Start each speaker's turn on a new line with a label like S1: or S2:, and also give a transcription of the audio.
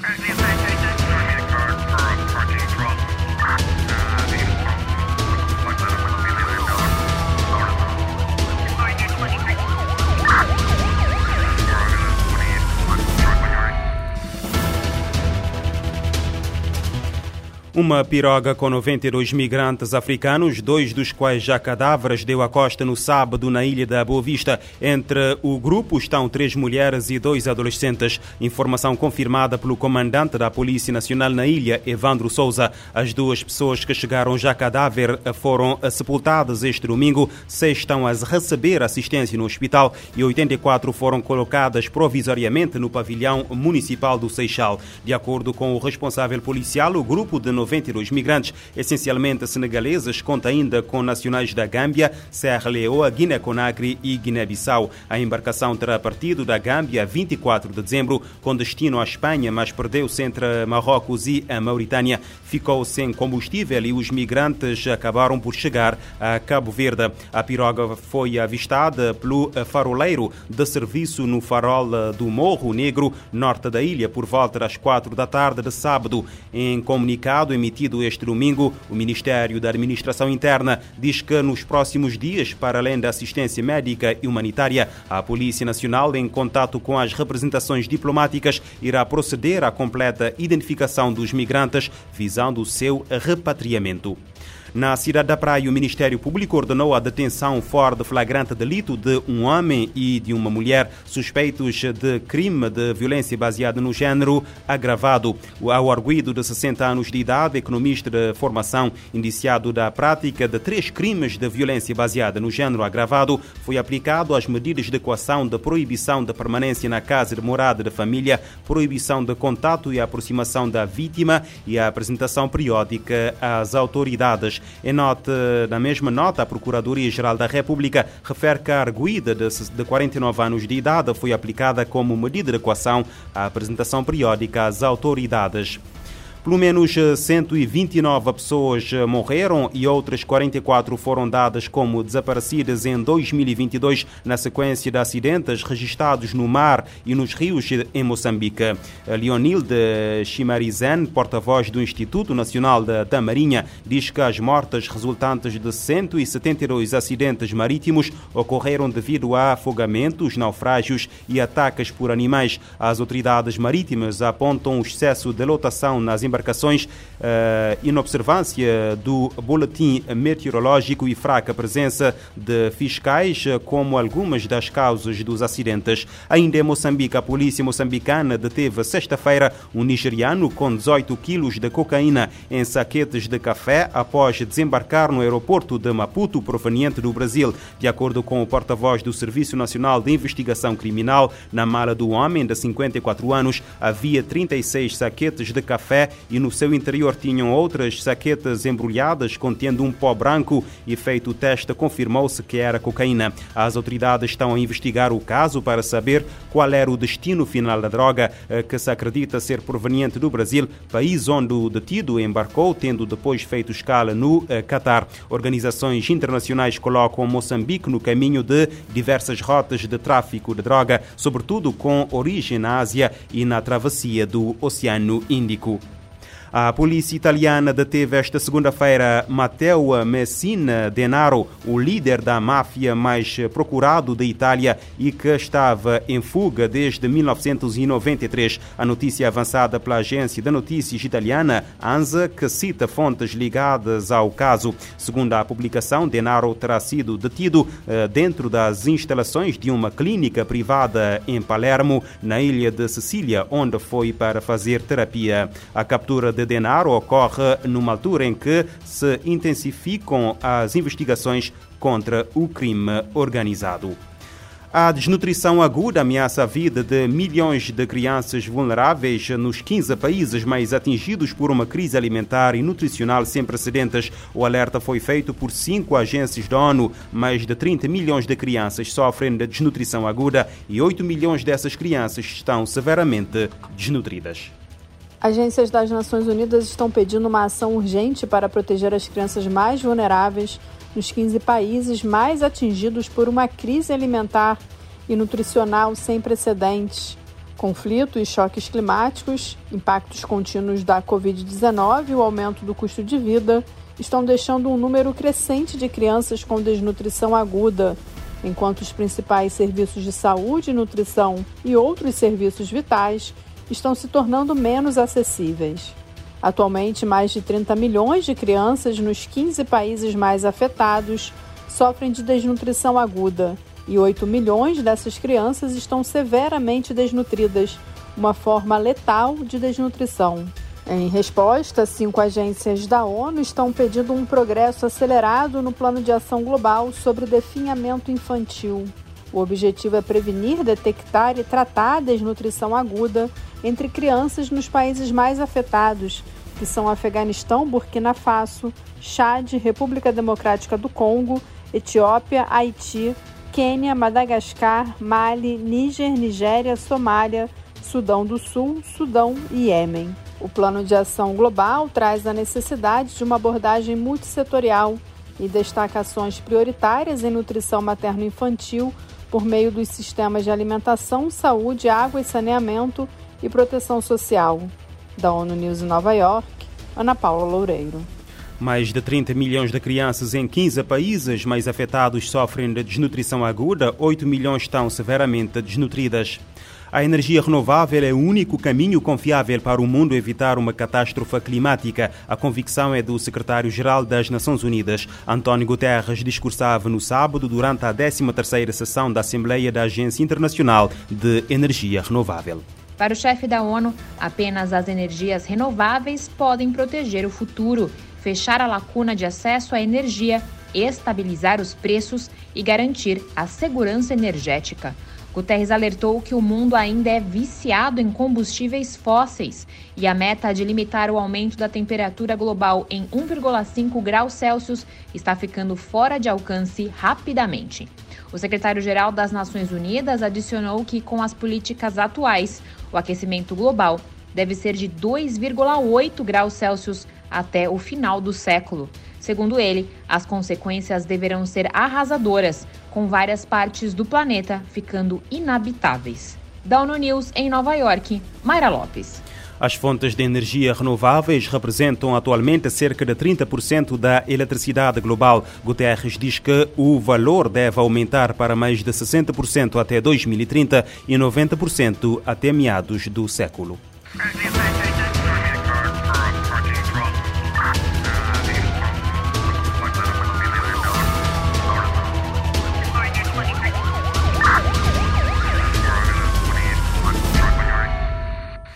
S1: Alright, Uma piroga com 92 migrantes africanos, dois dos quais já cadáveres, deu à costa no sábado na ilha da Boa Vista. Entre o grupo estão três mulheres e dois adolescentes. Informação confirmada pelo comandante da Polícia Nacional na ilha, Evandro Souza. As duas pessoas que chegaram já cadáver foram sepultadas este domingo. Seis estão a receber assistência no hospital e 84 foram colocadas provisoriamente no pavilhão municipal do Seixal. De acordo com o responsável policial, o grupo de 92 migrantes, essencialmente senegaleses, conta ainda com nacionais da Gâmbia, Serra Leoa, Guiné-Conakry e Guiné-Bissau. A embarcação terá partido da Gâmbia 24 de dezembro, com destino à Espanha, mas perdeu-se entre Marrocos e a Mauritânia. Ficou sem combustível e os migrantes acabaram por chegar a Cabo Verde. A piroga foi avistada pelo faroleiro de serviço no farol do Morro Negro, norte da ilha, por volta das quatro da tarde de sábado. Em comunicado emitido este domingo, o Ministério da Administração Interna diz que nos próximos dias, para além da assistência médica e humanitária, a Polícia Nacional, em contato com as representações diplomáticas, irá proceder à completa identificação dos migrantes, visando o seu repatriamento. Na cidade da Praia, o Ministério Público ordenou a detenção fora de flagrante delito de um homem e de uma mulher suspeitos de crime de violência baseada no género agravado. Ao arguido de 60 anos de idade, economista de formação, indiciado da prática de três crimes de violência baseada no género agravado, foi aplicado as medidas de equação de proibição de permanência na casa de morada da família, proibição de contato e aproximação da vítima e a apresentação periódica às autoridades. Em nota, na mesma nota, a Procuradoria-Geral da República refere que a arguida de 49 anos de idade foi aplicada como medida de equação à apresentação periódica às autoridades. Pelo menos 129 pessoas morreram e outras 44 foram dadas como desaparecidas em 2022 na sequência de acidentes registrados no mar e nos rios em Moçambique. Leonilde Chimarizen, porta-voz do Instituto Nacional da Marinha, diz que as mortes resultantes de 172 acidentes marítimos ocorreram devido a afogamentos, naufrágios e ataques por animais. As autoridades marítimas apontam o excesso de lotação nas embarcações uh, inobservância do boletim meteorológico e fraca presença de fiscais, como algumas das causas dos acidentes. Ainda em Moçambique, a polícia moçambicana deteve sexta-feira um nigeriano com 18 quilos de cocaína em saquetes de café após desembarcar no aeroporto de Maputo, proveniente do Brasil. De acordo com o porta-voz do Serviço Nacional de Investigação Criminal, na mala do homem de 54 anos havia 36 saquetes de café e no seu interior tinham outras saquetas embrulhadas contendo um pó branco e feito o teste confirmou-se que era cocaína. As autoridades estão a investigar o caso para saber qual era o destino final da droga eh, que se acredita ser proveniente do Brasil, país onde o detido embarcou, tendo depois feito escala no eh, Catar. Organizações internacionais colocam Moçambique no caminho de diversas rotas de tráfico de droga, sobretudo com origem na Ásia e na travessia do Oceano Índico. A polícia italiana deteve esta segunda-feira Matteo Messina Denaro, o líder da máfia mais procurado da Itália e que estava em fuga desde 1993. A notícia avançada pela agência de notícias italiana ANSA, que cita fontes ligadas ao caso. Segundo a publicação, Denaro terá sido detido eh, dentro das instalações de uma clínica privada em Palermo, na ilha de Sicília, onde foi para fazer terapia. A captura de Denaro ocorre numa altura em que se intensificam as investigações contra o crime organizado. A desnutrição aguda ameaça a vida de milhões de crianças vulneráveis nos 15 países mais atingidos por uma crise alimentar e nutricional sem precedentes. O alerta foi feito por cinco agências da ONU. Mais de 30 milhões de crianças sofrem de desnutrição aguda e 8 milhões dessas crianças estão severamente desnutridas.
S2: Agências das Nações Unidas estão pedindo uma ação urgente para proteger as crianças mais vulneráveis nos 15 países mais atingidos por uma crise alimentar e nutricional sem precedentes. Conflito e choques climáticos, impactos contínuos da Covid-19 e o aumento do custo de vida estão deixando um número crescente de crianças com desnutrição aguda, enquanto os principais serviços de saúde, nutrição e outros serviços vitais estão se tornando menos acessíveis. Atualmente, mais de 30 milhões de crianças nos 15 países mais afetados sofrem de desnutrição aguda e 8 milhões dessas crianças estão severamente desnutridas, uma forma letal de desnutrição. Em resposta, cinco agências da ONU estão pedindo um progresso acelerado no Plano de Ação Global sobre definhamento infantil. O objetivo é prevenir, detectar e tratar a desnutrição aguda entre crianças nos países mais afetados, que são Afeganistão, Burkina Faso, Chad, República Democrática do Congo, Etiópia, Haiti, Quênia, Madagascar, Mali, Níger, Nigéria, Somália, Sudão do Sul, Sudão e Iêmen. O plano de ação global traz a necessidade de uma abordagem multissetorial e destaca ações prioritárias em nutrição materno-infantil por meio dos sistemas de alimentação, saúde, água e saneamento e proteção social. Da ONU News em Nova York, Ana Paula Loureiro.
S1: Mais de 30 milhões de crianças em 15 países mais afetados sofrem de desnutrição aguda, 8 milhões estão severamente desnutridas. A energia renovável é o único caminho confiável para o mundo evitar uma catástrofe climática. A convicção é do secretário-geral das Nações Unidas. António Guterres discursava no sábado durante a 13ª sessão da Assembleia da Agência Internacional de Energia Renovável.
S3: Para o chefe da ONU, apenas as energias renováveis podem proteger o futuro fechar a lacuna de acesso à energia, estabilizar os preços e garantir a segurança energética. Guterres alertou que o mundo ainda é viciado em combustíveis fósseis e a meta de limitar o aumento da temperatura global em 1,5 graus Celsius está ficando fora de alcance rapidamente. O secretário-geral das Nações Unidas adicionou que, com as políticas atuais, o aquecimento global deve ser de 2,8 graus Celsius até o final do século. Segundo ele, as consequências deverão ser arrasadoras, com várias partes do planeta ficando inabitáveis. Da ONU News em Nova York, Mayra Lopes.
S1: As fontes de energia renováveis representam atualmente cerca de 30% da eletricidade global. Guterres diz que o valor deve aumentar para mais de 60% até 2030 e 90% até meados do século.